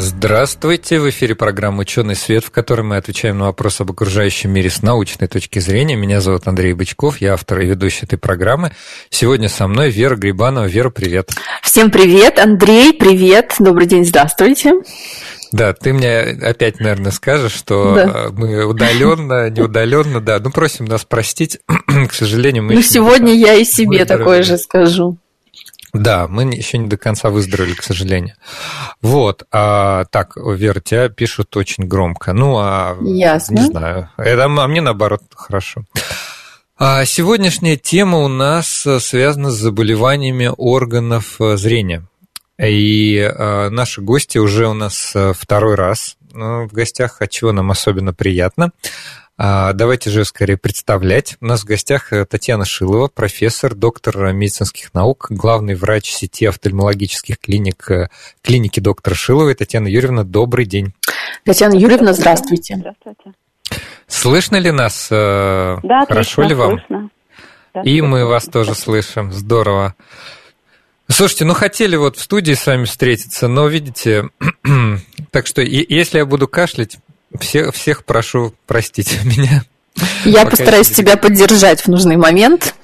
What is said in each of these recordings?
Здравствуйте! В эфире программа «Ученый свет», в которой мы отвечаем на вопросы об окружающем мире с научной точки зрения. Меня зовут Андрей Бычков, я автор и ведущий этой программы. Сегодня со мной Вера Грибанова. Вера, привет! Всем привет! Андрей, привет! Добрый день, здравствуйте! Да, ты мне опять, наверное, скажешь, что да. мы удаленно, неудаленно, да. Ну, просим нас простить. К сожалению, мы. Ну, сегодня я и себе такое же скажу. Да, мы еще не до конца выздоровели, к сожалению. Вот. А, так, Вера, тебя пишут очень громко. Ну, а... Ясно. Не знаю. Это, а мне, наоборот, хорошо. А сегодняшняя тема у нас связана с заболеваниями органов э, зрения. И э, наши гости уже у нас э, второй раз в гостях, от чего нам особенно приятно. А, давайте же скорее представлять. У нас в гостях э, Татьяна Шилова, профессор, доктор медицинских наук, главный врач сети офтальмологических клиник э, клиники доктора Шиловой. Татьяна Юрьевна, добрый день. Татьяна Юрьевна, здравствуйте. Здравствуйте. Слышно ли нас? Э, да, Хорошо ли вам? Слышно. Да, И мы вас тоже слышим. Здорово. Слушайте, ну хотели вот в студии с вами встретиться, но видите, так что если я буду кашлять, всех, всех прошу простить меня. Я постараюсь тебя поддержать в нужный момент.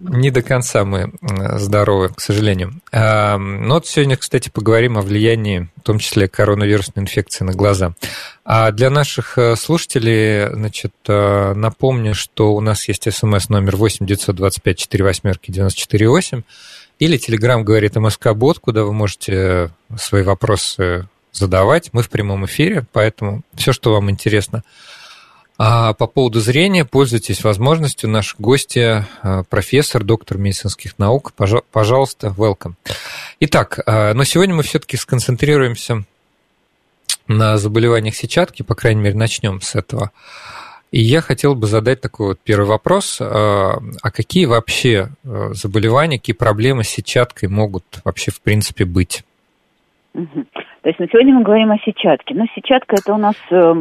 Не до конца мы здоровы, к сожалению. Но ну вот сегодня, кстати, поговорим о влиянии, в том числе коронавирусной инфекции на глаза. А для наших э, слушателей, значит, э, напомню, что у нас есть смс номер 8 925 4 восьмерки 94 8 или Телеграм говорит МСК-бот, куда вы можете свои вопросы задавать. Мы в прямом эфире, поэтому все, что вам интересно. А по поводу зрения, пользуйтесь возможностью. Наш гости, а, профессор, доктор медицинских наук. Пожалуйста, welcome. Итак, а, но сегодня мы все-таки сконцентрируемся на заболеваниях сетчатки, по крайней мере, начнем с этого. И я хотел бы задать такой вот первый вопрос. А, а какие вообще заболевания, какие проблемы с сетчаткой могут вообще в принципе быть? То есть на сегодня мы говорим о сетчатке. Но сетчатка это у нас э,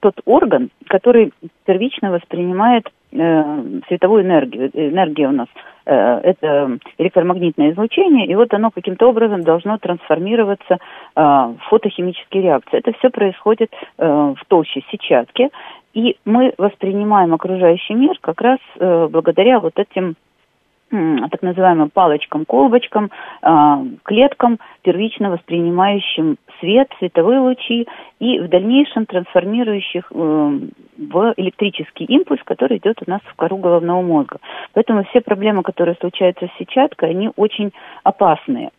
тот орган, который первично воспринимает э, световую энергию. Энергия у нас э, это электромагнитное излучение, и вот оно каким-то образом должно трансформироваться э, в фотохимические реакции. Это все происходит э, в толще сетчатки, и мы воспринимаем окружающий мир как раз э, благодаря вот этим так называемым палочкам-колбочкам, а, клеткам, первично воспринимающим свет, световые лучи и в дальнейшем трансформирующих э, в электрический импульс, который идет у нас в кору головного мозга. Поэтому все проблемы, которые случаются с сетчаткой, они очень опасные.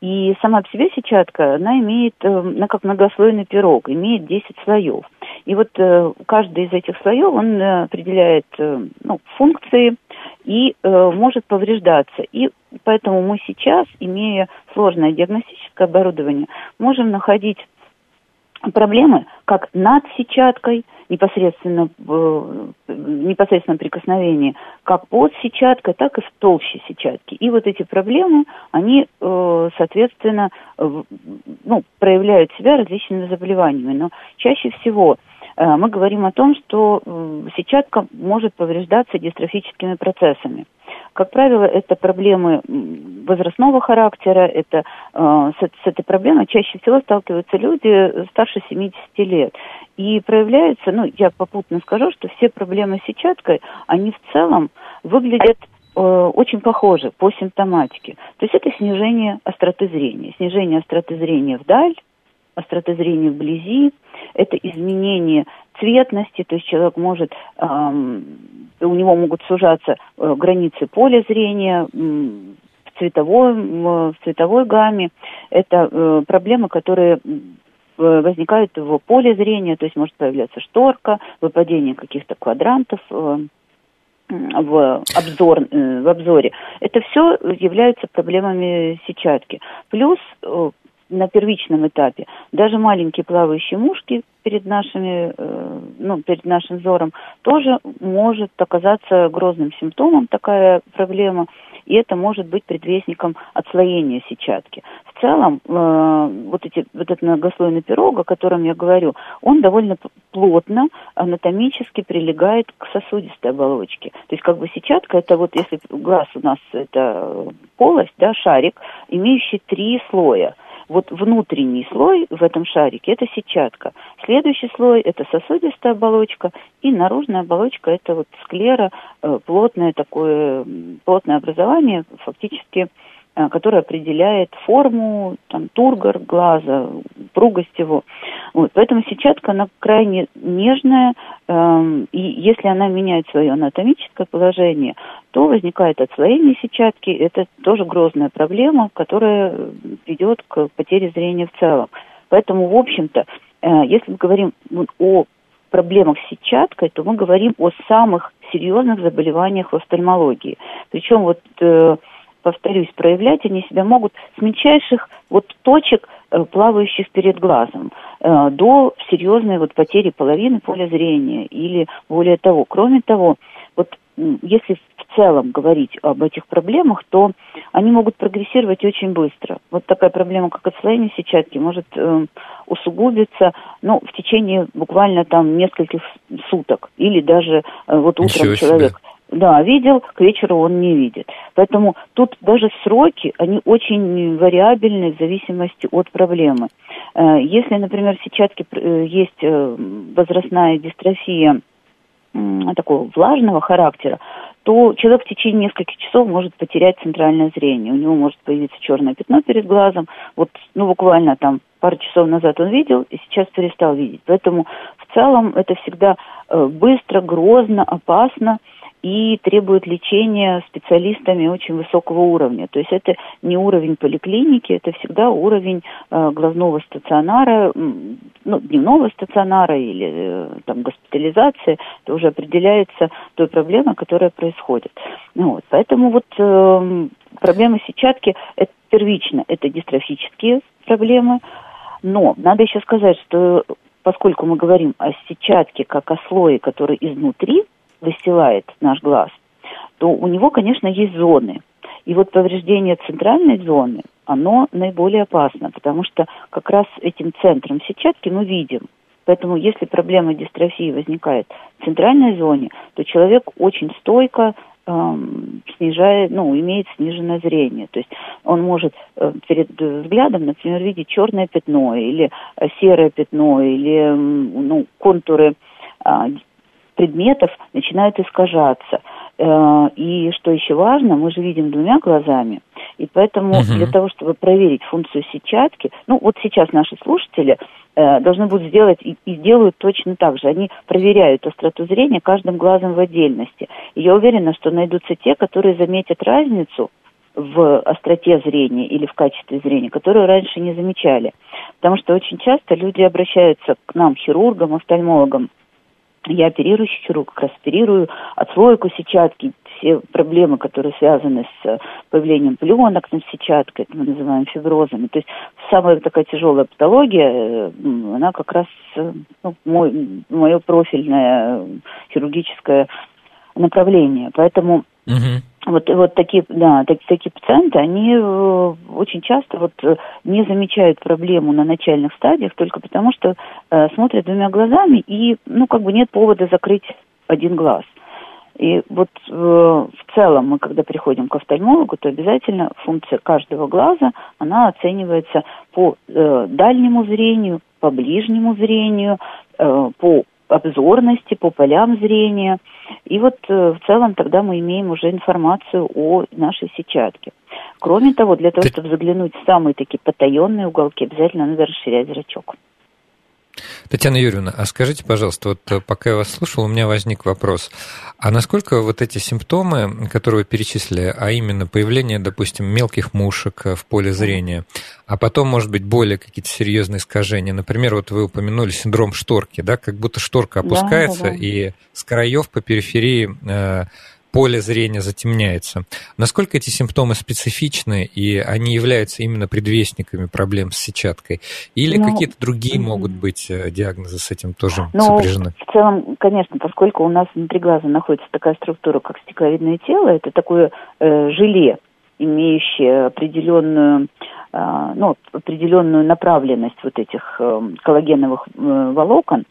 И сама по себе сетчатка, она имеет, она как многослойный пирог, имеет 10 слоев. И вот э, каждый из этих слоев, он э, определяет ну, функции, и э, может повреждаться. И поэтому мы сейчас, имея сложное диагностическое оборудование, можем находить проблемы как над сетчаткой, непосредственно в непосредственном прикосновении, как под сетчаткой, так и в толще сетчатки. И вот эти проблемы, они, э, соответственно, ну, проявляют себя различными заболеваниями. Но чаще всего Э, мы говорим о том, что сетчатка может повреждаться дистрофическими процессами. Как правило, это проблемы возрастного характера, это, э, с, с этой проблемой чаще всего сталкиваются люди старше 70 лет. И проявляется, ну, я попутно скажу, что все проблемы с сетчаткой, они в целом выглядят э, очень похожи по симптоматике. То есть это снижение остроты зрения. Снижение остроты зрения вдаль, остроты зрения вблизи, это изменение цветности, то есть человек может, у него могут сужаться э, границы поля зрения, в цветовой, в цветовой гамме. Это э, проблемы, которые возникают в поле зрения, то есть может появляться шторка, выпадение каких-то квадрантов э, в, обзор, в обзоре. Это все являются проблемами сетчатки. Плюс на первичном этапе даже маленькие плавающие мушки перед нашими, э, ну, перед нашим взором, тоже может оказаться грозным симптомом такая проблема, и это может быть предвестником отслоения сетчатки. В целом, э, вот, эти, вот этот многослойный пирог, о котором я говорю, он довольно плотно анатомически прилегает к сосудистой оболочке. То есть как бы сетчатка, это вот если глаз у нас это полость, да, шарик, имеющий три слоя – вот внутренний слой в этом шарике – это сетчатка. Следующий слой – это сосудистая оболочка, и наружная оболочка – это вот склера, э, плотное такое, плотное образование, фактически который определяет форму, там, тургор глаза, пругость его. Вот, поэтому сетчатка, она крайне нежная, э, и если она меняет свое анатомическое положение, то возникает отслоение сетчатки. Это тоже грозная проблема, которая ведет к потере зрения в целом. Поэтому, в общем-то, э, если мы говорим о проблемах с сетчаткой, то мы говорим о самых серьезных заболеваниях в офтальмологии. Причем вот э, повторюсь, проявлять они себя могут с мельчайших вот точек, э, плавающих перед глазом, э, до серьезной вот потери половины поля зрения или более того. Кроме того, вот если в целом говорить об этих проблемах, то они могут прогрессировать очень быстро. Вот такая проблема, как отслоение сетчатки, может э, усугубиться ну, в течение буквально там нескольких суток или даже э, вот утром человек да, видел, к вечеру он не видит. Поэтому тут даже сроки, они очень вариабельны в зависимости от проблемы. Э, если, например, в сетчатке э, есть э, возрастная дистрофия такого влажного характера, то человек в течение нескольких часов может потерять центральное зрение. У него может появиться черное пятно перед глазом. Вот, ну, буквально там пару часов назад он видел, и сейчас перестал видеть. Поэтому в целом это всегда быстро, грозно, опасно и требует лечения специалистами очень высокого уровня. То есть это не уровень поликлиники, это всегда уровень э, глазного стационара, ну, дневного стационара или э, там госпитализации. Это уже определяется той проблемой, которая происходит. Ну, вот. Поэтому вот э, проблемы сетчатки это первично, это дистрофические проблемы, но надо еще сказать, что поскольку мы говорим о сетчатке как о слое, который изнутри выстилает наш глаз, то у него, конечно, есть зоны. И вот повреждение центральной зоны, оно наиболее опасно, потому что как раз этим центром сетчатки мы видим. Поэтому если проблема дистрофии возникает в центральной зоне, то человек очень стойко эм, снижает, ну, имеет сниженное зрение. То есть он может э, перед взглядом, например, видеть черное пятно или э, серое пятно или ну, контуры а, предметов начинают искажаться. Э, и что еще важно, мы же видим двумя глазами, и поэтому угу. для того, чтобы проверить функцию сетчатки, ну вот сейчас наши слушатели э, должны будут сделать и, и делают точно так же. Они проверяют остроту зрения каждым глазом в отдельности. И я уверена, что найдутся те, которые заметят разницу в остроте зрения или в качестве зрения, которую раньше не замечали. Потому что очень часто люди обращаются к нам, хирургам, офтальмологам, я оперирующий хирург, как раз оперирую отслойку сетчатки, все проблемы, которые связаны с э, появлением пленок на сетчатке, это мы называем фиброзами. То есть самая такая тяжелая патология, э, она как раз э, ну, мой, мое профильное хирургическое направление. Поэтому вот, вот такие, да, так, такие пациенты, они э, очень часто вот э, не замечают проблему на начальных стадиях только потому, что э, смотрят двумя глазами и, ну, как бы нет повода закрыть один глаз. И вот э, в целом мы, когда приходим к офтальмологу, то обязательно функция каждого глаза, она оценивается по э, дальнему зрению, по ближнему зрению, э, по обзорности, по полям зрения. И вот э, в целом тогда мы имеем уже информацию о нашей сетчатке. Кроме того, для того, чтобы заглянуть в самые такие потаенные уголки, обязательно надо расширять зрачок. Татьяна Юрьевна, а скажите, пожалуйста, вот э, пока я вас слушал, у меня возник вопрос. А насколько вот эти симптомы, которые вы перечислили, а именно появление, допустим, мелких мушек э, в поле зрения, а потом, может быть, более какие-то серьезные искажения, например, вот вы упомянули синдром шторки, да, как будто шторка опускается, да, да, да. и с краев по периферии э, поле зрения затемняется. Насколько эти симптомы специфичны, и они являются именно предвестниками проблем с сетчаткой? Или ну, какие-то другие могут быть э, диагнозы с этим тоже ну, сопряжены? В целом, конечно, поскольку у нас внутри глаза находится такая структура, как стекловидное тело, это такое э, желе, имеющее определенную э, ну, определенную направленность вот этих э, коллагеновых э, волокон,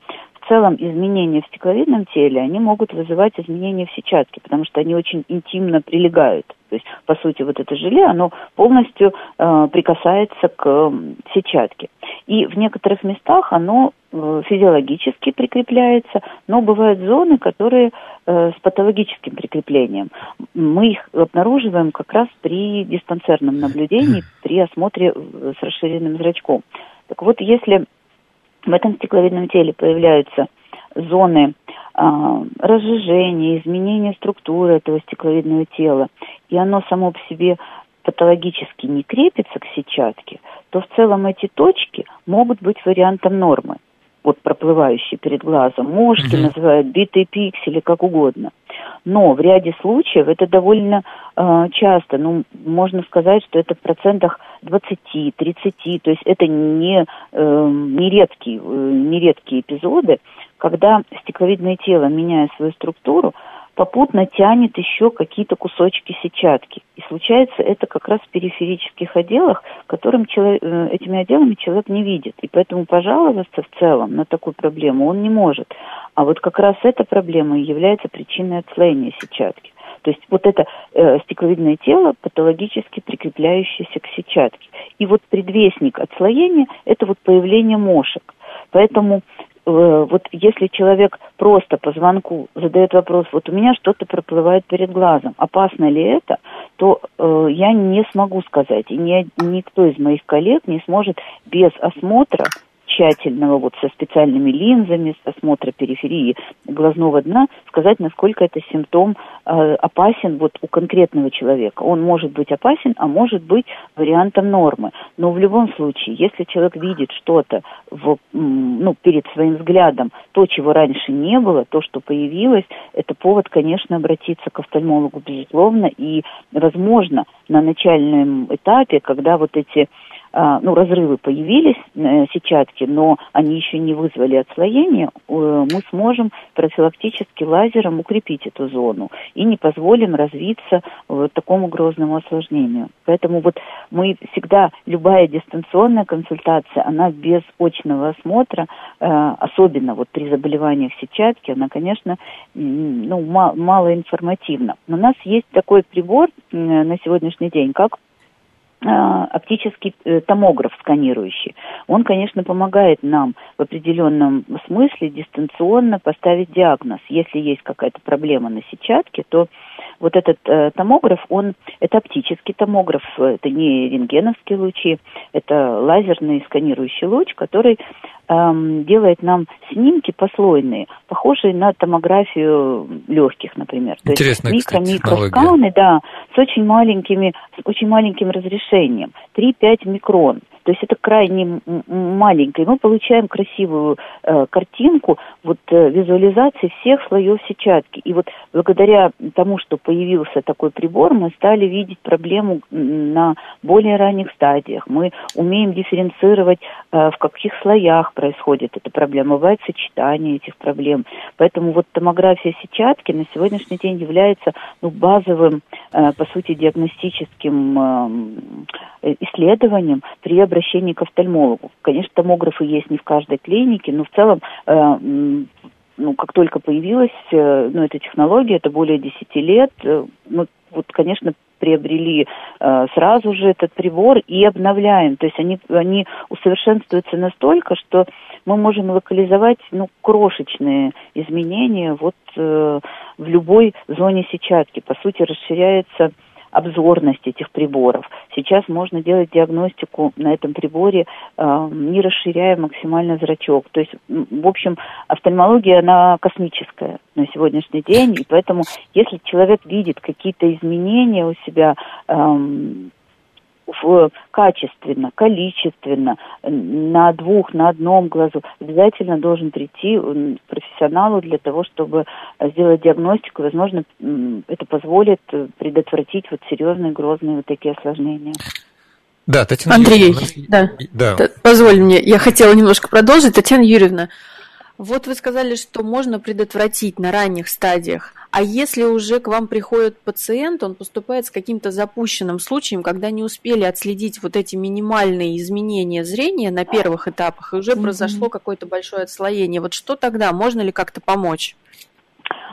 целом изменения в стекловидном теле, они могут вызывать изменения в сетчатке, потому что они очень интимно прилегают. То есть, по сути, вот это желе, оно полностью э, прикасается к э, сетчатке. И в некоторых местах оно э, физиологически прикрепляется, но бывают зоны, которые э, с патологическим прикреплением. Мы их обнаруживаем как раз при диспансерном наблюдении, при осмотре э, с расширенным зрачком. Так вот, если в этом стекловидном теле появляются зоны а, разжижения, изменения структуры этого стекловидного тела, и оно само по себе патологически не крепится к сетчатке, то в целом эти точки могут быть вариантом нормы вот проплывающие перед глазом. Мошки mm-hmm. называют битые пиксели, как угодно. Но в ряде случаев это довольно э, часто, ну, можно сказать, что это в процентах 20-30, то есть это не, э, не, редкие, э, не редкие эпизоды, когда стекловидное тело, меняя свою структуру, попутно тянет еще какие-то кусочки сетчатки. И случается это как раз в периферических отделах, которым человек, э, этими отделами человек не видит. И поэтому пожаловаться в целом на такую проблему он не может. А вот как раз эта проблема и является причиной отслоения сетчатки. То есть вот это э, стекловидное тело, патологически прикрепляющееся к сетчатке. И вот предвестник отслоения – это вот появление мошек. Поэтому вот если человек просто по звонку задает вопрос, вот у меня что-то проплывает перед глазом, опасно ли это, то э, я не смогу сказать, и ни, никто из моих коллег не сможет без осмотра тщательного, вот со специальными линзами, с осмотра периферии глазного дна, сказать, насколько это симптом э, опасен вот у конкретного человека. Он может быть опасен, а может быть вариантом нормы. Но в любом случае, если человек видит что-то в, ну, перед своим взглядом, то, чего раньше не было, то, что появилось, это повод, конечно, обратиться к офтальмологу, безусловно, и, возможно, на начальном этапе, когда вот эти ну, разрывы появились, э, сетчатки, но они еще не вызвали отслоение, э, мы сможем профилактически лазером укрепить эту зону и не позволим развиться вот такому грозному осложнению. Поэтому вот мы всегда, любая дистанционная консультация, она без очного осмотра, э, особенно вот при заболеваниях сетчатки, она, конечно, ну, мало информативна. Но у нас есть такой прибор на сегодняшний день, как а, оптический э, томограф сканирующий. Он, конечно, помогает нам в определенном смысле дистанционно поставить диагноз. Если есть какая-то проблема на сетчатке, то вот этот э, томограф, он, это оптический томограф, это не рентгеновские лучи, это лазерный сканирующий луч, который эм, делает нам снимки послойные, похожие на томографию легких, например. Интересно, микро-микросканы, да, с очень маленькими, с очень маленьким разрешением, 3-5 микрон. То есть это крайне маленькое. Мы получаем красивую э, картинку вот э, визуализации всех слоев сетчатки. И вот благодаря тому, что появился такой прибор, мы стали видеть проблему на более ранних стадиях. Мы умеем дифференцировать, э, в каких слоях происходит эта проблема. Бывает сочетание этих проблем. Поэтому вот томография сетчатки на сегодняшний день является ну, базовым, э, по сути, диагностическим э, исследованием при обращении к офтальмологу. Конечно, томографы есть не в каждой клинике, но в целом э, ну, как только появилась э, ну, эта технология, это более 10 лет, э, мы вот, конечно, приобрели э, сразу же этот прибор и обновляем. То есть они, они усовершенствуются настолько, что мы можем локализовать ну, крошечные изменения вот э, в любой зоне сетчатки. По сути, расширяется обзорность этих приборов. Сейчас можно делать диагностику на этом приборе, э, не расширяя максимально зрачок. То есть, в общем, офтальмология, она космическая на сегодняшний день, и поэтому, если человек видит какие-то изменения у себя, эм, в, качественно, количественно, на двух, на одном глазу, обязательно должен прийти к профессионалу для того, чтобы сделать диагностику. Возможно, это позволит предотвратить вот серьезные, грозные вот такие осложнения. Да, Татьяна Андрей, Юрьевна. Да, да. Позволь мне, я хотела немножко продолжить. Татьяна Юрьевна, вот вы сказали, что можно предотвратить на ранних стадиях. А если уже к вам приходит пациент, он поступает с каким-то запущенным случаем, когда не успели отследить вот эти минимальные изменения зрения на первых этапах, и уже mm-hmm. произошло какое-то большое отслоение. Вот что тогда? Можно ли как-то помочь?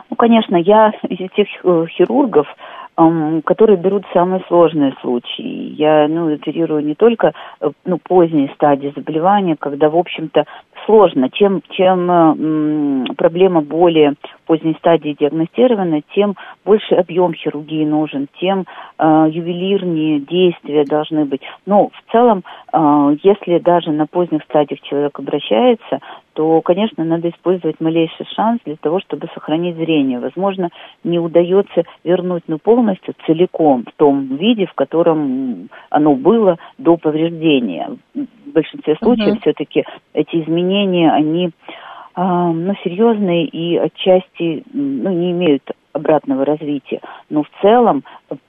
Ну, конечно, я из этих э, хирургов, которые берут самые сложные случаи. Я ну, оперирую не только э, ну, поздние стадии заболевания, когда, в общем-то, сложно. Чем, чем э, проблема более поздней стадии диагностирована, тем больше объем хирургии нужен, тем э, ювелирнее действия должны быть. Но в целом, э, если даже на поздних стадиях человек обращается, то, конечно, надо использовать малейший шанс для того, чтобы сохранить зрение. Возможно, не удается вернуть ну, полностью, целиком, в том виде, в котором оно было до повреждения. В большинстве случаев uh-huh. все-таки эти изменения, они ну, серьезные и отчасти ну, не имеют обратного развития. Но в целом,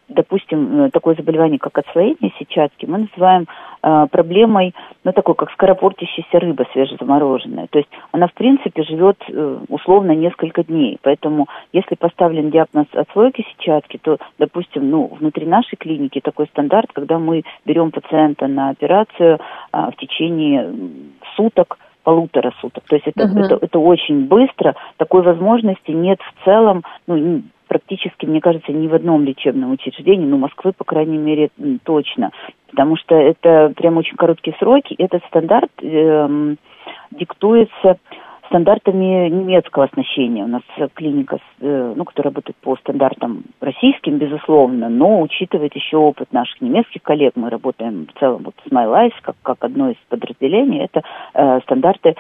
допустим, э, такое заболевание, как отслоение сетчатки, мы называем э, проблемой, ну, такой, как скоропортящаяся рыба свежезамороженная. То есть она, в принципе, живет э, условно несколько дней. Поэтому, если поставлен диагноз отслойки сетчатки, то, допустим, ну, внутри нашей клиники такой стандарт, когда мы берем пациента на операцию э, в течение суток, полутора суток. То есть это, uh-huh. это, это очень быстро. Такой возможности нет в целом, ну, практически, мне кажется, ни в одном лечебном учреждении, ну, Москвы, по крайней мере, точно. Потому что это прям очень короткие сроки. Этот стандарт э, диктуется стандартами немецкого оснащения. У нас клиника, э, ну, которая работает по стандартам российским, безусловно, но учитывает еще опыт наших немецких коллег. Мы работаем в целом вот с MyLife, как, как одно из подразделений. Это э, стандарты э,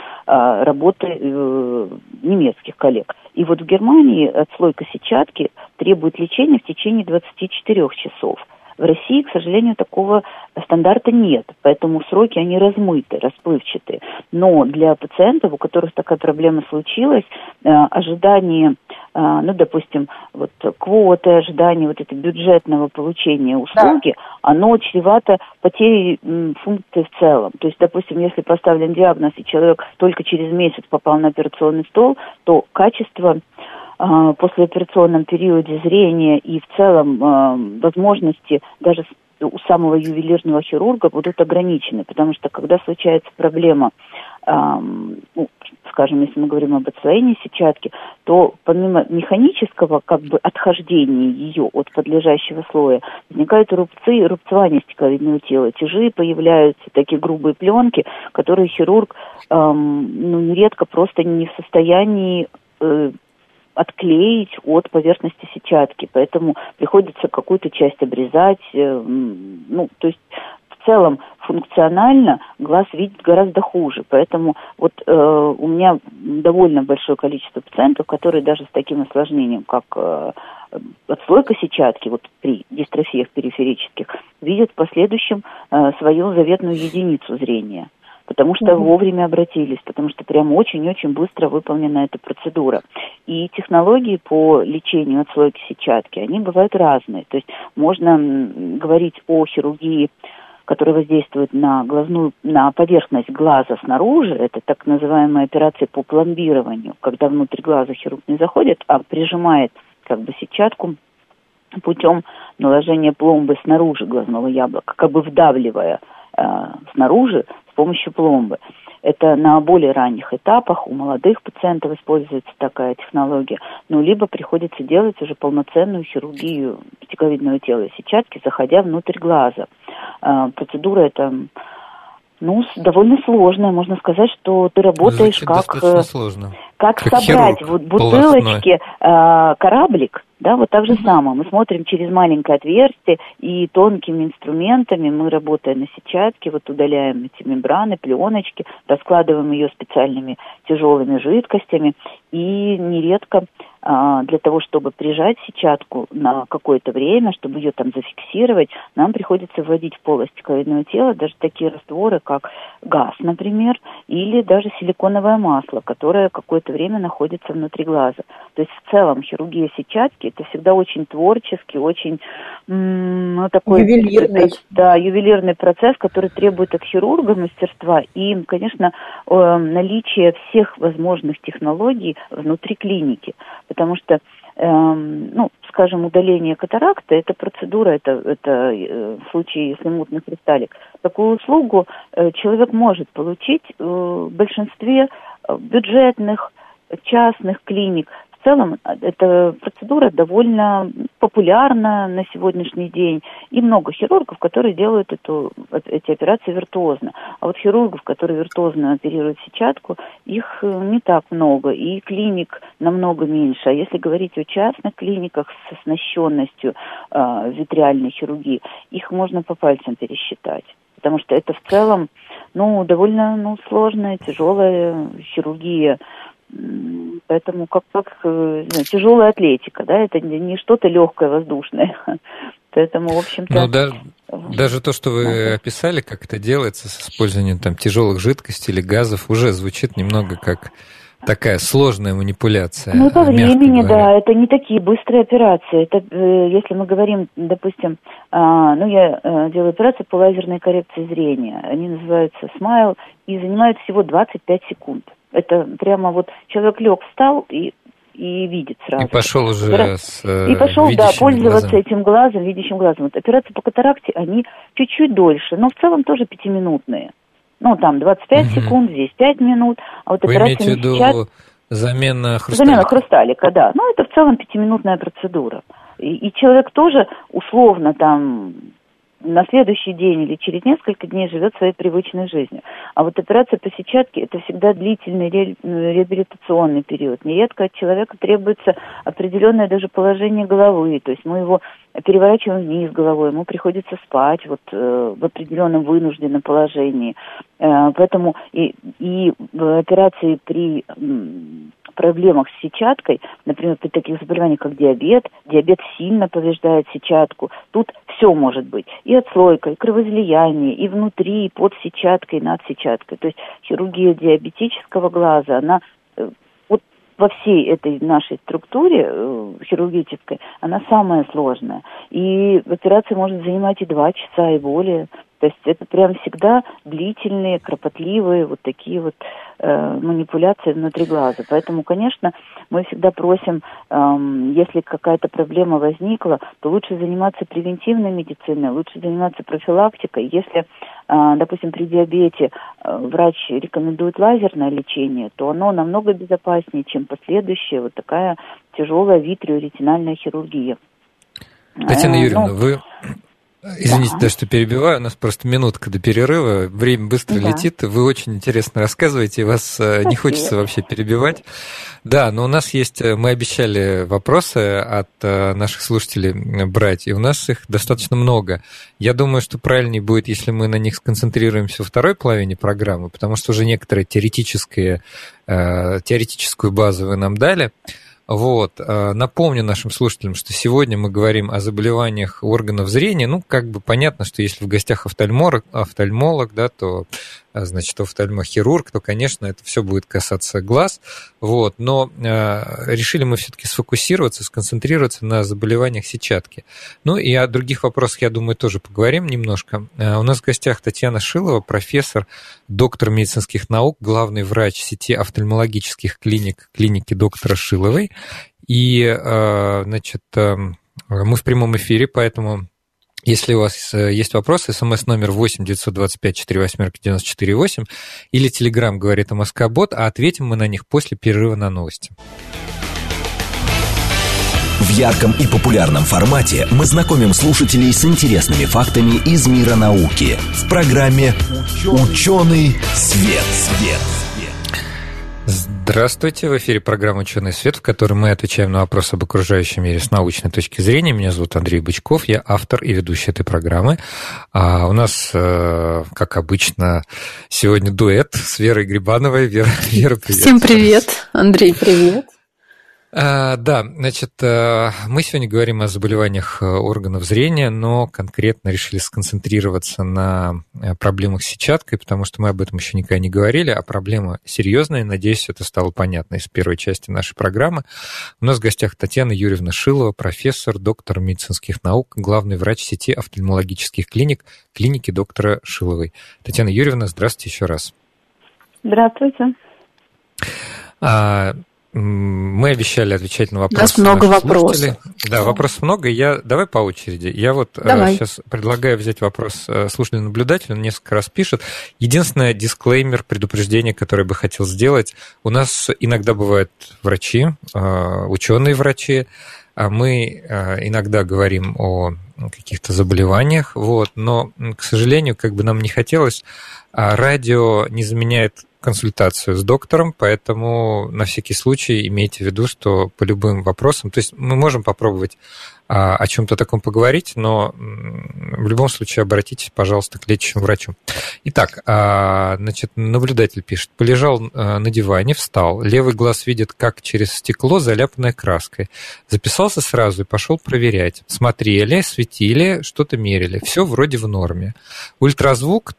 работы э, немецких коллег. И вот в Германии отслойка сетчатки требует лечения в течение 24 часов – в России, к сожалению, такого стандарта нет, поэтому сроки, они размыты, расплывчатые. Но для пациентов, у которых такая проблема случилась, э, ожидание, э, ну, допустим, вот квоты, ожидание вот этого бюджетного получения услуги, да. оно чревато потерей функции в целом. То есть, допустим, если поставлен диагноз, и человек только через месяц попал на операционный стол, то качество послеоперационном периоде зрения и в целом а, возможности даже у самого ювелирного хирурга будут ограничены, потому что когда случается проблема, ну, скажем, если мы говорим об отслоении сетчатки, то помимо механического как бы отхождения ее от подлежащего слоя, возникают рубцы, рубцевания стекловидного тела, тяжи появляются, такие грубые пленки, которые хирург эм, ну, нередко просто не в состоянии э, отклеить от поверхности сетчатки, поэтому приходится какую-то часть обрезать, э, ну, то есть в целом функционально глаз видит гораздо хуже, поэтому вот э, у меня довольно большое количество пациентов, которые даже с таким осложнением, как э, отслойка сетчатки, вот при дистрофиях периферических, видят в последующем э, свою заветную единицу зрения потому что mm-hmm. вовремя обратились, потому что прям очень-очень быстро выполнена эта процедура. И технологии по лечению отслойки сетчатки, они бывают разные. То есть можно говорить о хирургии которая воздействует на глазную, на поверхность глаза снаружи, это так называемая операция по пломбированию, когда внутрь глаза хирург не заходит, а прижимает как бы сетчатку путем наложения пломбы снаружи глазного яблока, как бы вдавливая э, снаружи помощью пломбы. Это на более ранних этапах у молодых пациентов используется такая технология. Ну, либо приходится делать уже полноценную хирургию стекловидного тела сетчатки, заходя внутрь глаза. А, процедура эта ну, довольно сложная. Можно сказать, что ты работаешь Звучит как... Э, сложно. Как, как собрать вот бутылочки, э, кораблик, да, вот так же самое. Мы смотрим через маленькое отверстие и тонкими инструментами мы, работая на сетчатке, вот удаляем эти мембраны, пленочки, раскладываем ее специальными тяжелыми жидкостями и нередко для того, чтобы прижать сетчатку на какое-то время, чтобы ее там зафиксировать, нам приходится вводить в полость ковидного тела даже такие растворы, как газ, например, или даже силиконовое масло, которое какое-то время находится внутри глаза. То есть в целом хирургия сетчатки это всегда очень творческий, очень ну, такой ювелирный. Да, ювелирный процесс, который требует от хирурга мастерства и, конечно, э, наличие всех возможных технологий внутри клиники потому что эм, ну, скажем, удаление катаракта, это процедура, это, это э, в случае, если мутный кристаллик. Такую услугу э, человек может получить э, в большинстве э, бюджетных, частных клиник целом а, эта процедура довольно популярна на сегодняшний день. И много хирургов, которые делают эту, эти операции виртуозно. А вот хирургов, которые виртуозно оперируют сетчатку, их э, не так много. И клиник намного меньше. А если говорить о частных клиниках с оснащенностью э, витриальной хирургии, их можно по пальцам пересчитать. Потому что это в целом ну, довольно ну, сложная, тяжелая хирургия. Поэтому как, как э, тяжелая атлетика, да, это не что-то легкое, воздушное. Поэтому, в общем-то... Ну, да, даже то, что вы описали, как это делается с использованием там тяжелых жидкостей или газов, уже звучит немного как такая сложная манипуляция. Ну, по времени, да, это не такие быстрые операции. Это, э, если мы говорим, допустим, а, ну, я э, делаю операции по лазерной коррекции зрения. Они называются Smile и занимают всего 25 секунд. Это прямо вот человек лег, встал и и видит сразу. И пошел уже с И э, пошел, да, пользоваться глазом. этим глазом, видящим глазом. Вот операции по катаракте, они чуть-чуть дольше, но в целом тоже пятиминутные. Ну, там 25 угу. секунд, здесь 5 минут. А вот Вы имеете в виду сейчас... замена хрусталика? Замена хрусталика, да. Ну, это в целом пятиминутная процедура. И, и человек тоже условно там на следующий день или через несколько дней живет своей привычной жизнью. А вот операция по сетчатке – это всегда длительный реабилитационный период. Нередко от человека требуется определенное даже положение головы, то есть мы его переворачиваем вниз головой, ему приходится спать вот э, в определенном вынужденном положении. Э, поэтому и, и в операции при проблемах с сетчаткой, например, при таких заболеваниях, как диабет, диабет сильно повреждает сетчатку, тут все может быть. И отслойка, и кровоизлияние, и внутри, и под сетчаткой, и над сетчаткой. То есть хирургия диабетического глаза, она во всей этой нашей структуре э, хирургической, она самая сложная. И операция может занимать и два часа, и более. То есть это прям всегда длительные, кропотливые вот такие вот э, манипуляции внутри глаза. Поэтому, конечно, мы всегда просим, э, если какая-то проблема возникла, то лучше заниматься превентивной медициной, лучше заниматься профилактикой. Если, э, допустим, при диабете э, врач рекомендует лазерное лечение, то оно намного безопаснее, чем последующая вот такая тяжелая витриоретинальная хирургия. Татьяна э, Юрьевна, ну, вы Извините, да. что перебиваю, у нас просто минутка до перерыва, время быстро да. летит, вы очень интересно рассказываете, вас Спасибо. Э, не хочется вообще перебивать. Да, но у нас есть, э, мы обещали вопросы от э, наших слушателей брать, и у нас их достаточно много. Я думаю, что правильнее будет, если мы на них сконцентрируемся во второй половине программы, потому что уже некоторые теоретические, теоретическую базу вы нам дали. Вот. Э, напомню нашим слушателям, что сегодня мы говорим о заболеваниях органов зрения. Ну, как бы понятно, что если в гостях офтальмолог, офтальмолог да, то а, значит, офтальмохирург, то, конечно, это все будет касаться глаз. Вот. Но э, решили мы все-таки сфокусироваться, сконцентрироваться на заболеваниях сетчатки. Ну и о других вопросах, я думаю, тоже поговорим немножко. Э, у нас в гостях Татьяна Шилова, профессор, доктор медицинских наук, главный врач сети офтальмологических клиник, клиники доктора Шиловой. И, значит, мы в прямом эфире, поэтому если у вас э, есть вопросы, смс-номер 8 925 48 94 8 или телеграмм говорит о Москобот, а ответим мы на них после перерыва на новости. В ярком и популярном формате мы знакомим слушателей с интересными фактами из мира науки в программе «Ученый свет». свет. Здравствуйте, в эфире программа «Ученый свет», в которой мы отвечаем на вопросы об окружающем мире с научной точки зрения. Меня зовут Андрей Бычков, я автор и ведущий этой программы. А у нас, э, как обычно, сегодня дуэт с Верой Грибановой. Вера, Вера привет. Всем привет, Андрей, привет. А, да, значит, э, мы сегодня говорим о заболеваниях э, органов зрения, но конкретно решили сконцентрироваться на э, проблемах с сетчаткой, потому что мы об этом еще никогда не говорили, а проблема серьезная, надеюсь, это стало понятно из первой части нашей программы. У нас в гостях Татьяна Юрьевна Шилова, профессор, доктор медицинских наук, главный врач сети офтальмологических клиник, клиники доктора Шиловой. Татьяна Юрьевна, здравствуйте еще раз. Здравствуйте. Мы обещали отвечать на вопросы. У нас много вопросов. Да, вопросов много. Я, давай по очереди. Я вот э, давай. сейчас предлагаю взять вопрос э, слушателя наблюдателя, он несколько раз пишет. Единственное дисклеймер, предупреждение, которое бы хотел сделать. У нас иногда бывают врачи, э, ученые врачи, а мы иногда говорим о каких-то заболеваниях, вот, но, к сожалению, как бы нам не хотелось, а радио не заменяет консультацию с доктором, поэтому на всякий случай имейте в виду, что по любым вопросам, то есть мы можем попробовать а, о чем-то таком поговорить, но в любом случае обратитесь, пожалуйста, к лечащему врачу. Итак, а, значит, наблюдатель пишет, полежал а, на диване, встал, левый глаз видит, как через стекло заляпанное краской. Записался сразу и пошел проверять. Смотрели, светили, что-то мерили. Все вроде в норме. Ультразвук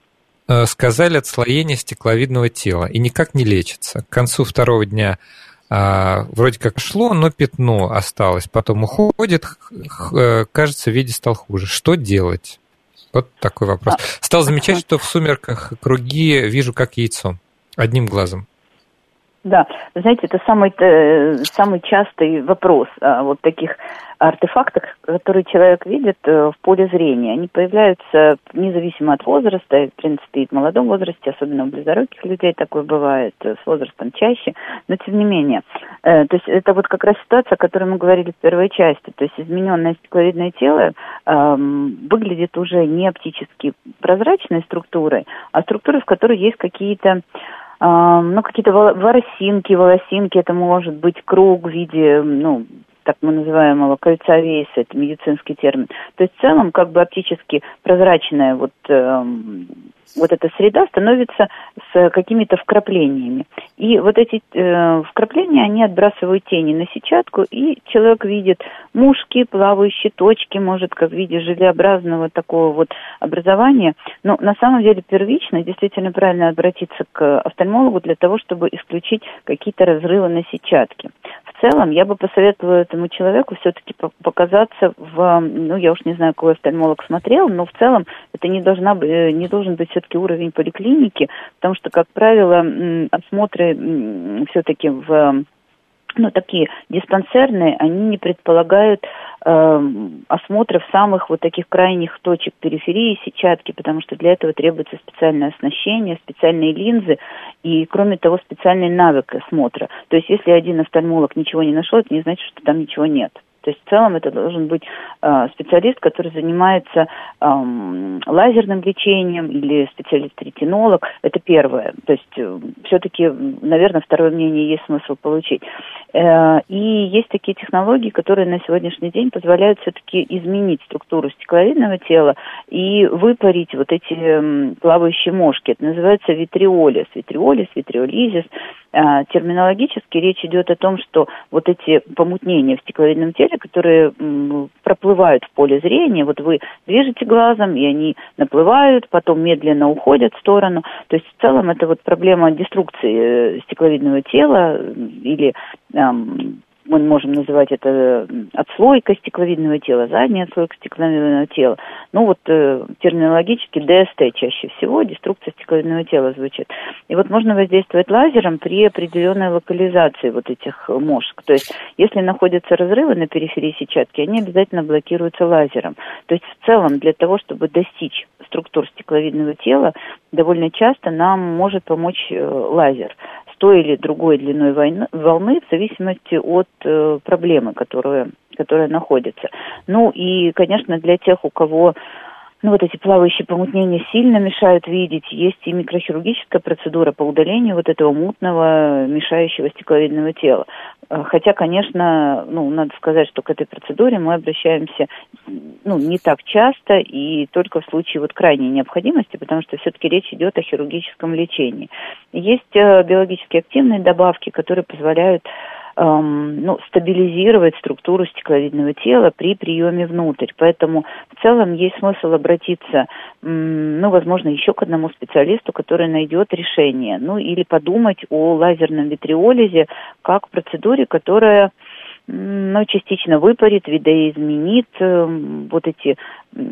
сказали отслоение стекловидного тела и никак не лечится. К концу второго дня а, вроде как шло, но пятно осталось, потом уходит, э, кажется, в виде стал хуже. Что делать? Вот такой вопрос. А, Стал замечать, что в сумерках круги вижу как яйцо, одним глазом. Да, знаете, это самый, э, самый частый вопрос о вот таких артефактах, которые человек видит э, в поле зрения. Они появляются независимо от возраста, в принципе, и в молодом возрасте, особенно у близоруких людей такое бывает, э, с возрастом чаще, но тем не менее. То есть это вот как раз ситуация, о которой мы говорили в первой части. То есть измененное стекловидное тело выглядит уже не оптически прозрачной структурой, а структурой, в которой есть какие-то ну, какие-то воросинки, волосинки, это может быть круг в виде, ну, так называемого кольца вейса, это медицинский термин. То есть в целом как бы оптически прозрачная вот, э, вот эта среда становится с какими-то вкраплениями. И вот эти э, вкрапления, они отбрасывают тени на сетчатку, и человек видит мушки, плавающие точки, может, как в виде желеобразного такого вот образования. Но на самом деле первично действительно правильно обратиться к офтальмологу для того, чтобы исключить какие-то разрывы на сетчатке. В целом, я бы посоветовала этому человеку все-таки показаться в, ну, я уж не знаю, какой офтальмолог смотрел, но в целом это не, должна, не должен быть все-таки уровень поликлиники, потому что, как правило, осмотры все-таки в ну, такие диспансерные, они не предполагают э, осмотров самых вот таких крайних точек периферии сетчатки, потому что для этого требуется специальное оснащение, специальные линзы и, кроме того, специальный навык осмотра. То есть, если один офтальмолог ничего не нашел, это не значит, что там ничего нет. То есть в целом это должен быть э, специалист, который занимается э, лазерным лечением или специалист-ретинолог. Это первое. То есть э, все-таки, наверное, второе мнение есть смысл получить. Э, и есть такие технологии, которые на сегодняшний день позволяют все-таки изменить структуру стекловидного тела и выпарить вот эти э, плавающие мошки. Это называется витриолиз. Витриолиз, витриолизис. Э, терминологически речь идет о том, что вот эти помутнения в стекловидном теле которые проплывают в поле зрения. Вот вы движете глазом, и они наплывают, потом медленно уходят в сторону. То есть в целом это вот проблема деструкции э, стекловидного тела или мы можем называть это отслойка стекловидного тела, задняя отслойка стекловидного тела. Ну вот э, терминологически ДСТ чаще всего, деструкция стекловидного тела звучит. И вот можно воздействовать лазером при определенной локализации вот этих мошек. То есть если находятся разрывы на периферии сетчатки, они обязательно блокируются лазером. То есть в целом для того, чтобы достичь структур стекловидного тела, довольно часто нам может помочь э, лазер той или другой длиной волны в зависимости от э, проблемы, которая, которая находится. Ну и, конечно, для тех, у кого ну, вот эти плавающие помутнения сильно мешают видеть. Есть и микрохирургическая процедура по удалению вот этого мутного, мешающего стекловидного тела. Э, хотя, конечно, ну, надо сказать, что к этой процедуре мы обращаемся ну, не так часто и только в случае вот крайней необходимости, потому что все-таки речь идет о хирургическом лечении. Есть э, биологически активные добавки, которые позволяют эм, ну, стабилизировать структуру стекловидного тела при приеме внутрь. Поэтому в целом есть смысл обратиться, ну, возможно, еще к одному специалисту, который найдет решение. Ну, или подумать о лазерном витриолизе как процедуре, которая ну, частично выпарит, видоизменит э, вот эти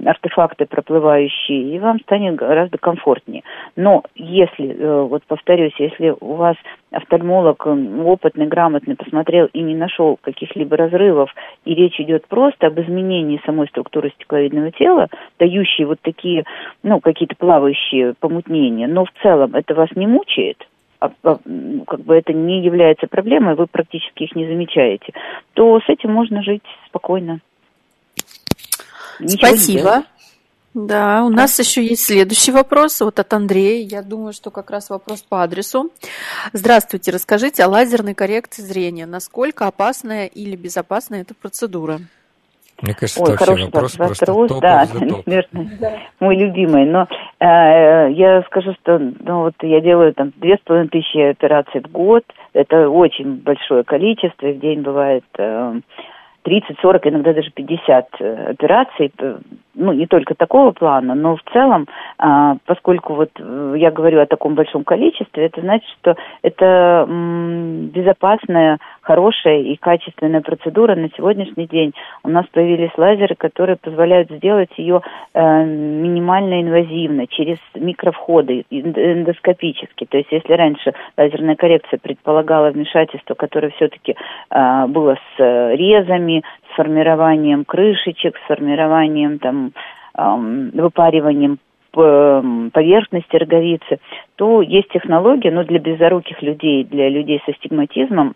артефакты проплывающие, и вам станет гораздо комфортнее. Но если, э, вот повторюсь, если у вас офтальмолог опытный, грамотный посмотрел и не нашел каких-либо разрывов, и речь идет просто об изменении самой структуры стекловидного тела, дающие вот такие, ну, какие-то плавающие помутнения, но в целом это вас не мучает – как бы это не является проблемой, вы практически их не замечаете, то с этим можно жить спокойно. Ничего Спасибо. Да, у нас еще есть следующий вопрос вот от Андрея. Я думаю, что как раз вопрос по адресу. Здравствуйте, расскажите о лазерной коррекции зрения. Насколько опасная или безопасная эта процедура? Мне кажется, Ой, это вообще вопрос, вопрос просто да, наверное, мой любимый. Но э, я скажу, что ну, вот я делаю там две с половиной тысячи операций в год. Это очень большое количество, и в день бывает э, 30, 40, иногда даже 50 э, операций, ну, не только такого плана, но в целом, а, поскольку вот э, я говорю о таком большом количестве, это значит, что это безопасная, хорошая и качественная процедура на сегодняшний день. У нас появились лазеры, которые позволяют сделать ее минимально инвазивно, через микровходы, эндоскопически. То есть, если раньше лазерная коррекция предполагала вмешательство, которое все-таки а, было с резами, с формированием крышечек, с формированием там выпариванием поверхности роговицы, то есть технология, но для близоруких людей, для людей со стигматизмом,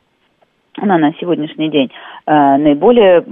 она на сегодняшний день э, наиболее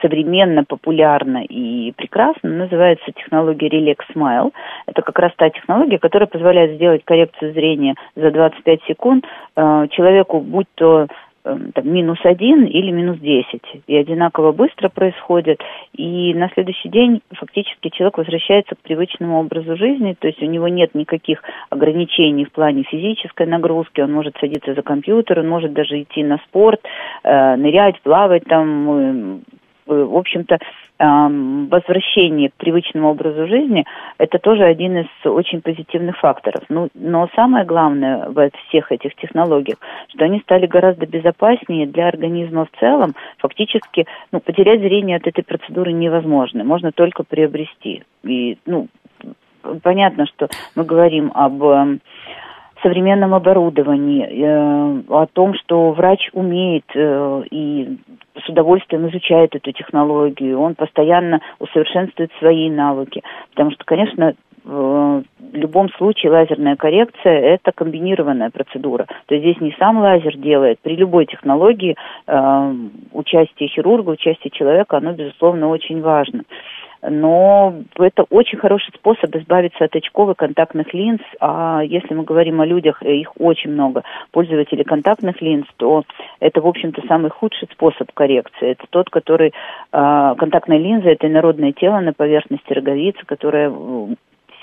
современно, популярна и прекрасна, называется технология Relax Smile. Это как раз та технология, которая позволяет сделать коррекцию зрения за 25 секунд э, человеку, будь то там, минус один или минус десять. И одинаково быстро происходит. И на следующий день фактически человек возвращается к привычному образу жизни, то есть у него нет никаких ограничений в плане физической нагрузки, он может садиться за компьютер, он может даже идти на спорт, э, нырять, плавать там, Э, в общем-то, возвращение к привычному образу жизни – это тоже один из очень позитивных факторов. Ну, но самое главное в всех этих технологиях, что они стали гораздо безопаснее для организма в целом. Фактически, ну, потерять зрение от этой процедуры невозможно, можно только приобрести. И, ну, понятно, что мы говорим об современном оборудовании, э, о том, что врач умеет э, и с удовольствием изучает эту технологию, он постоянно усовершенствует свои навыки. Потому что, конечно, в любом случае лазерная коррекция – это комбинированная процедура. То есть здесь не сам лазер делает. При любой технологии э, участие хирурга, участие человека, оно, безусловно, очень важно но это очень хороший способ избавиться от очков и контактных линз, а если мы говорим о людях, их очень много, пользователей контактных линз, то это, в общем-то, самый худший способ коррекции. Это тот, который... Э, контактная линза – это инородное тело на поверхности роговицы, которое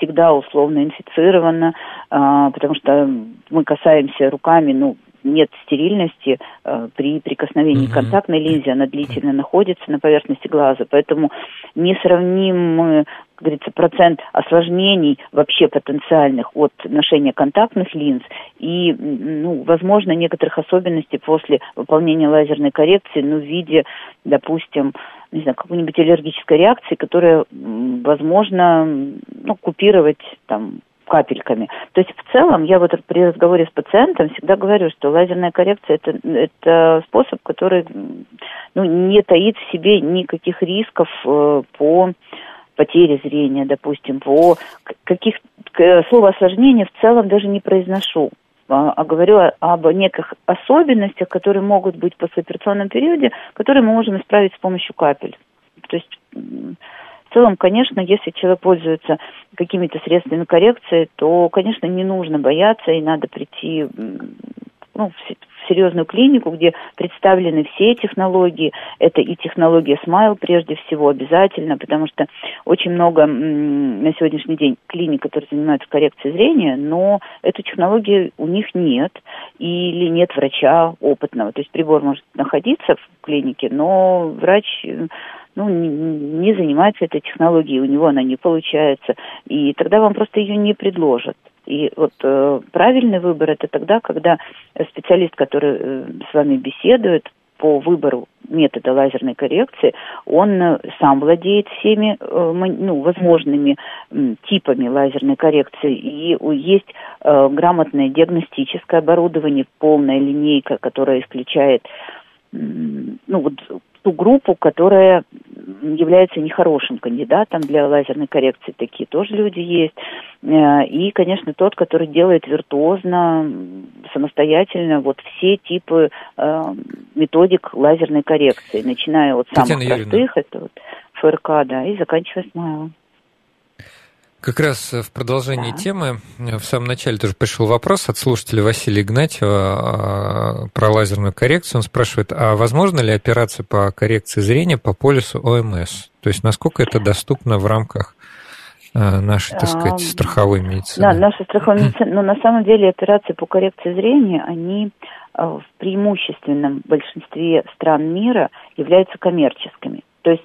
всегда условно инфицировано, э, потому что мы касаемся руками, ну, нет стерильности э, при прикосновении к контактной линзе, она длительно находится на поверхности глаза, поэтому несравнимый говорится, процент осложнений вообще потенциальных от ношения контактных линз и, ну, возможно, некоторых особенностей после выполнения лазерной коррекции, ну, в виде, допустим, не знаю, какой-нибудь аллергической реакции, которая, возможно, ну, купировать там капельками. То есть в целом я вот при разговоре с пациентом всегда говорю, что лазерная коррекция это, это способ, который ну, не таит в себе никаких рисков э, по потере зрения, допустим, по каких слово осложнения в целом даже не произношу а, а говорю об неких особенностях, которые могут быть в послеоперационном периоде, которые мы можем исправить с помощью капель. То есть в целом, конечно, если человек пользуется какими-то средствами коррекции, то, конечно, не нужно бояться и надо прийти ну, серьезную клинику, где представлены все технологии. Это и технология Smile прежде всего обязательно, потому что очень много на сегодняшний день клиник, которые занимаются коррекцией зрения, но эту технологию у них нет или нет врача опытного. То есть прибор может находиться в клинике, но врач ну, не занимается этой технологией, у него она не получается, и тогда вам просто ее не предложат. И вот э, правильный выбор это тогда, когда специалист, который э, с вами беседует по выбору метода лазерной коррекции, он э, сам владеет всеми э, ну, возможными типами лазерной коррекции. И есть э, грамотное диагностическое оборудование, полная линейка, которая исключает ну, вот, ту группу, которая является нехорошим кандидатом для лазерной коррекции. Такие тоже люди есть. Э, и, конечно, тот, который делает виртуозно, самостоятельно вот все типы э, методик лазерной коррекции, начиная от самых Татьяна простых, Юрьевна. это вот ФРК, да, и заканчивая смайлом. Как раз в продолжении да. темы в самом начале тоже пришел вопрос от слушателя Василия Игнатьева а, про лазерную коррекцию. Он спрашивает, а возможно ли операция по коррекции зрения по полюсу ОМС? То есть насколько это доступно в рамках а, нашей, так сказать, страховой медицины? Да, нашей страховой медицины. Но на самом деле операции по коррекции зрения, они в преимущественном большинстве стран мира являются коммерческими. То есть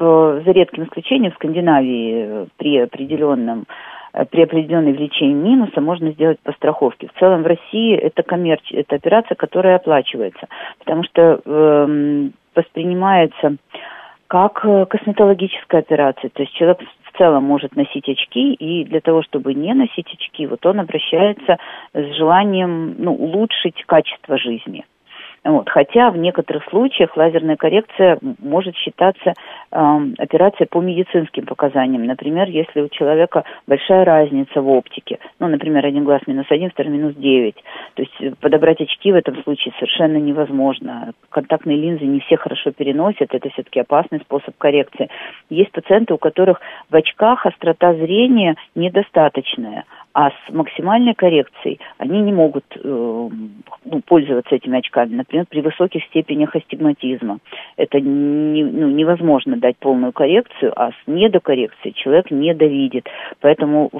за редким исключением в Скандинавии э, при определенном э, при определенной влечении минуса можно сделать по страховке. В целом в России это коммерч... это операция, которая оплачивается, потому что э, воспринимается как э, косметологическая операция. То есть человек в целом может носить очки, и для того, чтобы не носить очки, вот он обращается с желанием ну, улучшить качество жизни. Вот. Хотя в некоторых случаях лазерная коррекция может считаться э, операцией по медицинским показаниям. Например, если у человека большая разница в оптике, ну, например, один глаз минус один, второй минус девять, то есть подобрать очки в этом случае совершенно невозможно. Контактные линзы не все хорошо переносят, это все-таки опасный способ коррекции. Есть пациенты, у которых в очках острота зрения недостаточная, а с максимальной коррекцией они не могут э, ну, пользоваться этими очками, например, при высоких степенях астигматизма. Это не, ну, невозможно дать полную коррекцию, а с недокоррекцией человек не довидит. Поэтому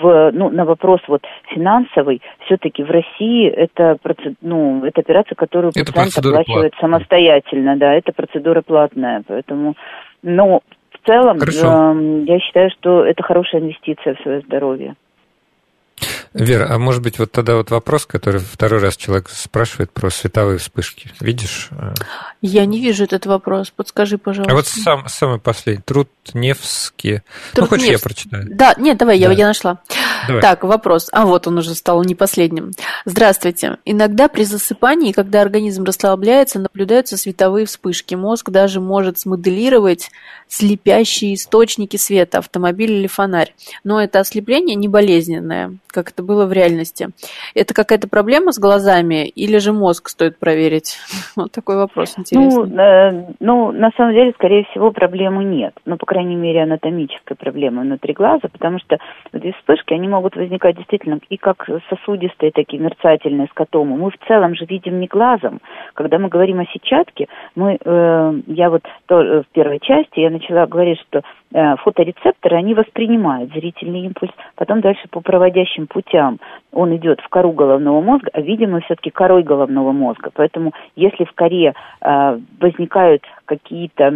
в, ну, на вопрос вот финансовый, все-таки в России это, ну, это операция, которую это пациент оплачивает плат. самостоятельно, да, это процедура платная, поэтому, но в целом э, я считаю, что это хорошая инвестиция в свое здоровье. Вера, а может быть вот тогда вот вопрос, который второй раз человек спрашивает про световые вспышки. Видишь? Я не вижу этот вопрос. Подскажи, пожалуйста. А вот сам, самый последний. Труд Невский. ну, хочешь, Невск... я прочитаю? Да, нет, давай, да. Я, я нашла. Давай. Так, вопрос. А вот он уже стал не последним. Здравствуйте. Иногда при засыпании, когда организм расслабляется, наблюдаются световые вспышки. Мозг даже может смоделировать слепящие источники света, автомобиль или фонарь. Но это ослепление не болезненное, как это было в реальности. Это какая-то проблема с глазами или же мозг стоит проверить? Вот такой вопрос интересный. Ну, э, ну, на самом деле, скорее всего, проблемы нет. Ну, по крайней мере, анатомической проблемы внутри глаза, потому что вот эти вспышки, они могут возникать действительно и как сосудистые, такие мерцательные скотомы. Мы в целом же видим не глазом. Когда мы говорим о сетчатке, мы, э, я вот то, э, в первой части я начала говорить, что э, фоторецепторы, они воспринимают зрительный импульс, потом дальше по проводящим путям он идет в кору головного мозга, а видим мы все-таки корой головного мозга. Поэтому если в коре э, возникают какие-то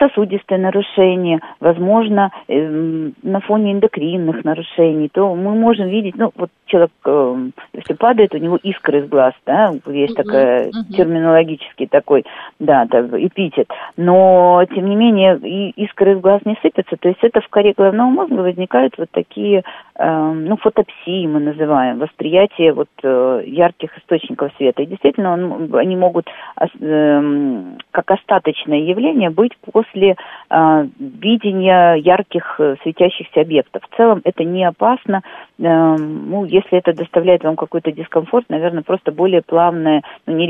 сосудистые нарушения, возможно, э, на фоне эндокринных нарушений, то мы можем видеть, ну, вот человек, э, если падает, у него искры из глаз, да, есть такая uh-huh. терминологический такой, да, так, эпитет, но, тем не менее, и искры из глаз не сыпятся, то есть это в коре головного мозга возникают вот такие, э, ну, фотопсии мы называем, восприятие вот э, ярких источников света, и действительно он, они могут э, как остаточное явление быть после после э, видения ярких светящихся объектов. В целом это не опасно. Э, ну, если это доставляет вам какой-то дискомфорт, наверное, просто более плавный, ну, не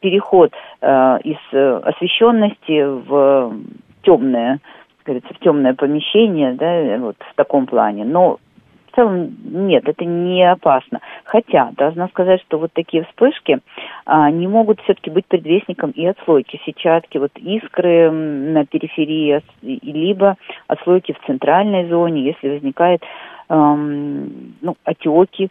переход э, из э, освещенности в темное, говорится, в темное помещение, да, вот в таком плане. Но целом нет, это не опасно. Хотя, должна сказать, что вот такие вспышки а, не могут все-таки быть предвестником и отслойки сетчатки, вот искры на периферии, либо отслойки в центральной зоне, если возникает эм, ну, отеки,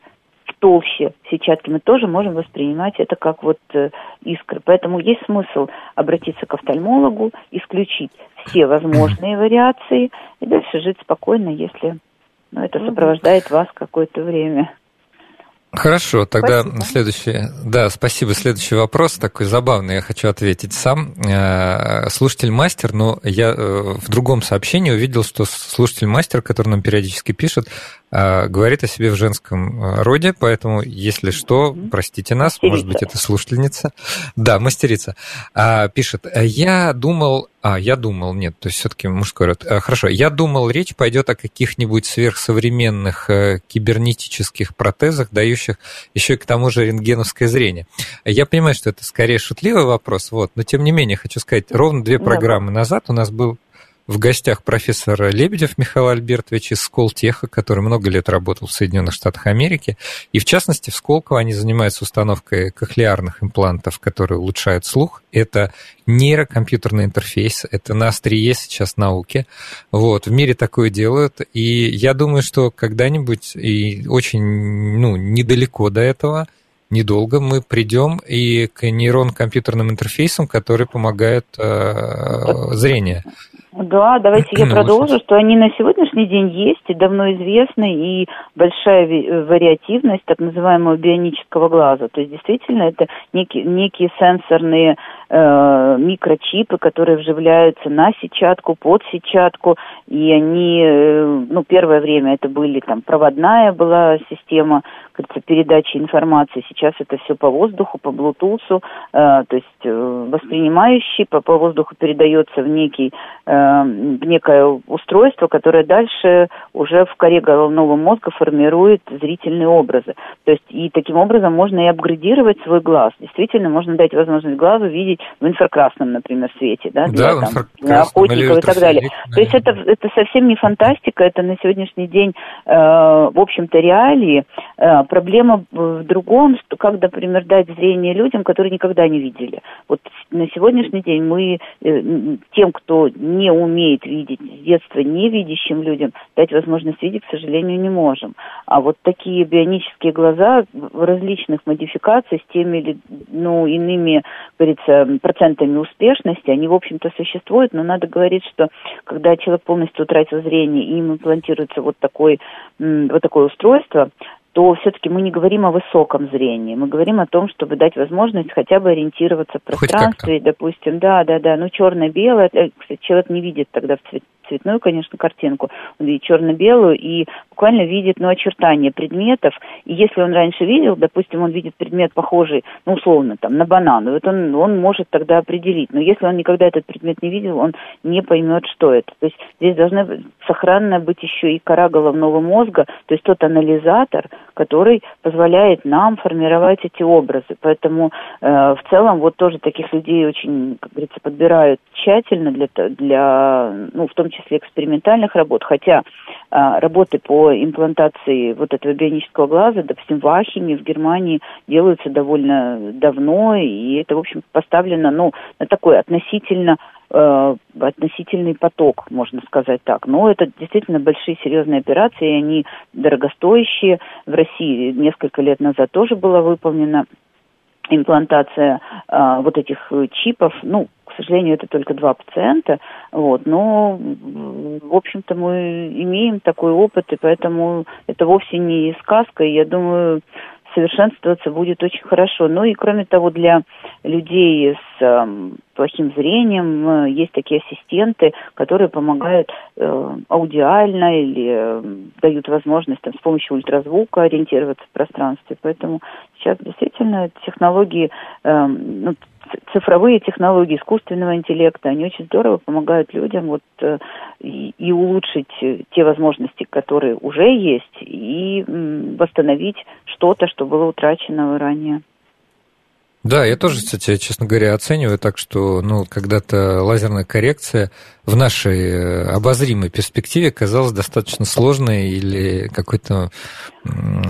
толще сетчатки, мы тоже можем воспринимать это как вот э, искры. Поэтому есть смысл обратиться к офтальмологу, исключить все возможные вариации и дальше жить спокойно, если ну, это сопровождает вас какое-то время. Хорошо, тогда спасибо. следующий, да, спасибо. Следующий вопрос такой забавный, я хочу ответить сам. Э, слушатель мастер, но я э, в другом сообщении увидел, что слушатель мастер, который нам периодически пишет, говорит о себе в женском роде, поэтому, если что, простите нас, мастерица. может быть, это слушательница. Да, мастерица. Пишет, я думал а, я думал, нет, то есть все-таки мужской род. А, хорошо, я думал, речь пойдет о каких-нибудь сверхсовременных э, кибернетических протезах, дающих еще и к тому же рентгеновское зрение. Я понимаю, что это скорее шутливый вопрос, вот, но тем не менее хочу сказать, ровно две программы назад у нас был в гостях профессор Лебедев Михаил Альбертович из Сколтеха, который много лет работал в Соединенных Штатах Америки. И в частности в Сколково они занимаются установкой кохлеарных имплантов, которые улучшают слух. Это нейрокомпьютерный интерфейс, это на острие сейчас науки. Вот, в мире такое делают. И я думаю, что когда-нибудь, и очень ну, недалеко до этого, недолго мы придем и к нейрон-компьютерным интерфейсам, которые помогают э, зрению. Да, давайте я продолжу, что они на сегодняшний день есть и давно известны, и большая вариативность так называемого бионического глаза. То есть действительно это некие, некие сенсорные э, микрочипы, которые вживляются на сетчатку, под сетчатку, и они, э, ну, первое время это были там проводная была система, кажется, передачи информации. Сейчас это все по воздуху, по Bluetooth, э, то есть э, воспринимающий по, по воздуху передается в некий э, в некое устройство, которое дальше уже в коре головного мозга формирует зрительные образы. То есть и таким образом можно и апгрейдировать свой глаз. Действительно, можно дать возможность глазу видеть в инфракрасном, например, свете, да, для, да, там, для охотников и так далее. То есть это, это совсем не фантастика, это на сегодняшний день, э, в общем-то, реалии. Э, проблема в другом, что как, например, дать зрение людям, которые никогда не видели. Вот на сегодняшний день мы э, тем, кто не умеет видеть с детства невидящим людям, дать возможность видеть, к сожалению, не можем. А вот такие бионические глаза в различных модификациях с теми или ну, иными, говорится, процентами успешности, они, в общем-то, существуют, но надо говорить, что когда человек полностью утратил зрение и им имплантируется вот, такой, вот такое устройство, то все-таки мы не говорим о высоком зрении, мы говорим о том, чтобы дать возможность хотя бы ориентироваться в пространстве, допустим, да, да, да, ну черно-белое, э, кстати, человек не видит тогда в цвет, цветную, конечно, картинку, видит черно-белую и буквально видит, ну, очертания предметов. И если он раньше видел, допустим, он видит предмет похожий, ну, условно, там, на банан, вот он, он может тогда определить. Но если он никогда этот предмет не видел, он не поймет, что это. То есть здесь должна сохранна быть еще и кора головного мозга, то есть тот анализатор, который позволяет нам формировать эти образы. Поэтому э, в целом вот тоже таких людей очень, как говорится, подбирают тщательно для, для ну, в том числе числе экспериментальных работ, хотя а, работы по имплантации вот этого бионического глаза, допустим, в Ахиме, в Германии делаются довольно давно, и это, в общем, поставлено, ну, на такой относительно э, относительный поток, можно сказать так. Но это действительно большие серьезные операции, они дорогостоящие. В России несколько лет назад тоже была выполнена имплантация э, вот этих чипов, ну, сожалению, это только два пациента, вот, но, в общем-то, мы имеем такой опыт, и поэтому это вовсе не сказка, и я думаю, совершенствоваться будет очень хорошо. Ну и кроме того, для людей с э, плохим зрением э, есть такие ассистенты, которые помогают э, аудиально или э, дают возможность там, с помощью ультразвука ориентироваться в пространстве. Поэтому сейчас действительно технологии, э, ну, цифровые технологии искусственного интеллекта, они очень здорово помогают людям вот э, и, и улучшить те возможности, которые уже есть, и восстановить что-то, что было утрачено ранее. Да, я тоже, кстати, честно говоря, оцениваю так, что ну, когда-то лазерная коррекция в нашей э, обозримой перспективе казалась достаточно сложной или какой-то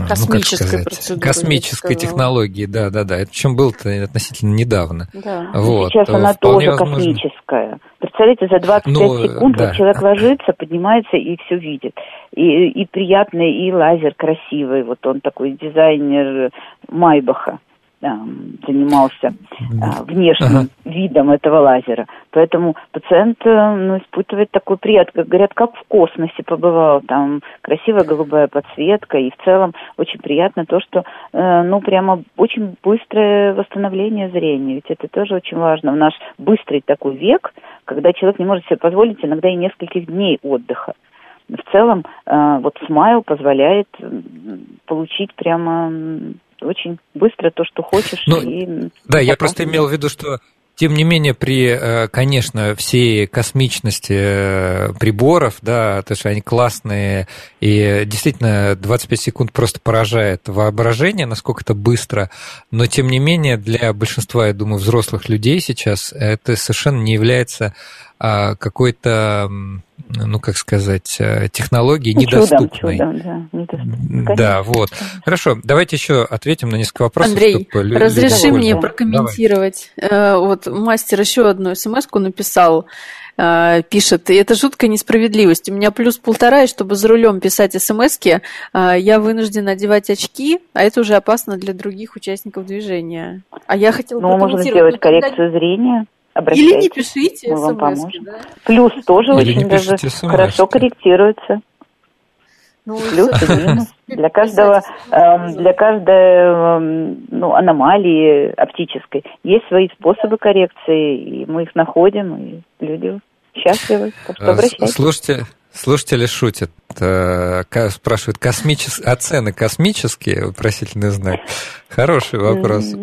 космической, ну, как сказать, космической технологии, да, да, да. Это причем было-то относительно недавно. Да. Вот. Сейчас она тоже возможно... космическая. Представляете, за 25 ну, секунд да. человек ложится, поднимается и все видит. И, и приятный, и лазер красивый. Вот он такой дизайнер Майбаха занимался а, внешним ага. видом этого лазера. Поэтому пациент э, ну, испытывает такой прият, как говорят, как в космосе побывал. Там красивая голубая подсветка, и в целом очень приятно то, что э, ну прямо очень быстрое восстановление зрения. Ведь это тоже очень важно в наш быстрый такой век, когда человек не может себе позволить иногда и нескольких дней отдыха в целом э, вот смайл позволяет получить прямо очень быстро то, что хочешь. Ну, и да, я просто имел в виду, что тем не менее, при, э, конечно, всей космичности э, приборов, да, то, что они классные, и действительно 25 секунд просто поражает воображение, насколько это быстро, но тем не менее для большинства, я думаю, взрослых людей сейчас это совершенно не является какой-то ну, как сказать, э, технологии ну, недоступной. Чудом, чудом, да, недоступной. да, вот. Хорошо, давайте еще ответим на несколько вопросов. Андрей, чтобы разреши мне прокомментировать. Давай. Э, вот мастер еще одну смс-ку написал э, пишет, и это жуткая несправедливость. У меня плюс полтора, и чтобы за рулем писать смс я вынужден одевать очки, а это уже опасно для других участников движения. А я хотела Ну, можно сделать коррекцию зрения обращайтесь. Или не пишите смс. Да? Плюс тоже Или очень даже хорошо корректируется. Ну, Плюс и минус. Для каждого, э, для каждой э, ну, аномалии оптической есть свои способы коррекции, и мы их находим, и люди счастливы. Так что обращайтесь. Слушайте, Слушатели шутят, э, спрашивают, космичес... а цены космические? Вопросительный знак. Хороший вопрос.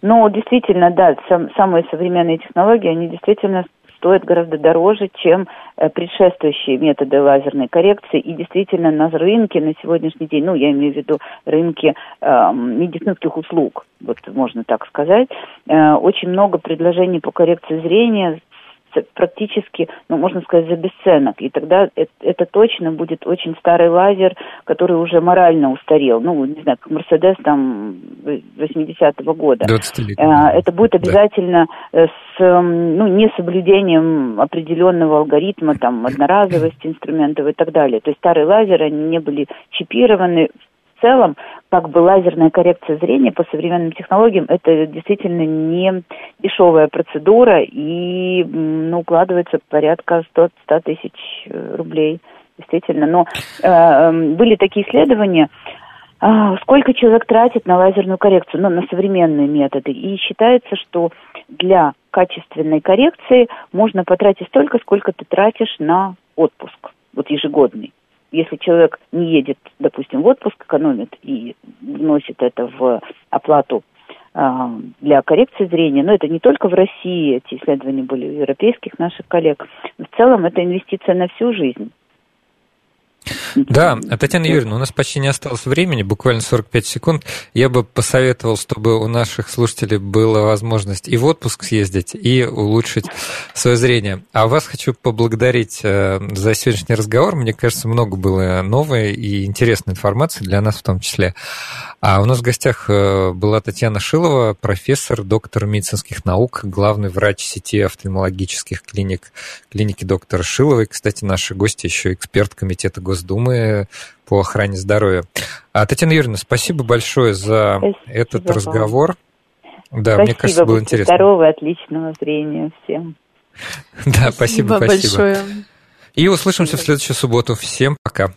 Ну, действительно, да, сам, самые современные технологии, они действительно стоят гораздо дороже, чем э, предшествующие методы лазерной коррекции. И действительно на рынке на сегодняшний день, ну, я имею в виду рынки э, медицинских услуг, вот можно так сказать, э, очень много предложений по коррекции зрения практически, ну, можно сказать, за бесценок. И тогда это, это точно будет очень старый лазер, который уже морально устарел. Ну, не знаю, как Мерседес там 80-го года. 20 лет. А, это будет обязательно да. с, ну, несоблюдением определенного алгоритма, там, одноразовости инструментов и так далее. То есть старые лазеры, они не были чипированы целом, как бы лазерная коррекция зрения по современным технологиям, это действительно не дешевая процедура и ну, укладывается порядка 100, 100 тысяч э, рублей. Действительно. Но э, эм, были такие исследования, э, сколько человек тратит на лазерную коррекцию, ну, на современные методы. И считается, что для качественной коррекции можно потратить столько, сколько ты тратишь на отпуск, вот ежегодный если человек не едет, допустим, в отпуск, экономит и вносит это в оплату а, для коррекции зрения, но это не только в России, эти исследования были у европейских наших коллег. В целом это инвестиция на всю жизнь. Да, Татьяна Юрьевна, у нас почти не осталось времени, буквально 45 секунд. Я бы посоветовал, чтобы у наших слушателей была возможность и в отпуск съездить, и улучшить свое зрение. А вас хочу поблагодарить э, за сегодняшний разговор. Мне кажется, много было новой и интересной информации для нас в том числе. А у нас в гостях э, была Татьяна Шилова, профессор, доктор медицинских наук, главный врач сети офтальмологических клиник, клиники доктора Шиловой. Кстати, наши гости еще эксперт комитета Госдумы по охране здоровья. А, Татьяна Юрьевна, спасибо большое за спасибо этот вам. разговор. Да, спасибо, мне кажется, было интересно. Здорового, отличного зрения всем. Да, спасибо, спасибо. большое. И услышимся в следующую субботу. Всем пока.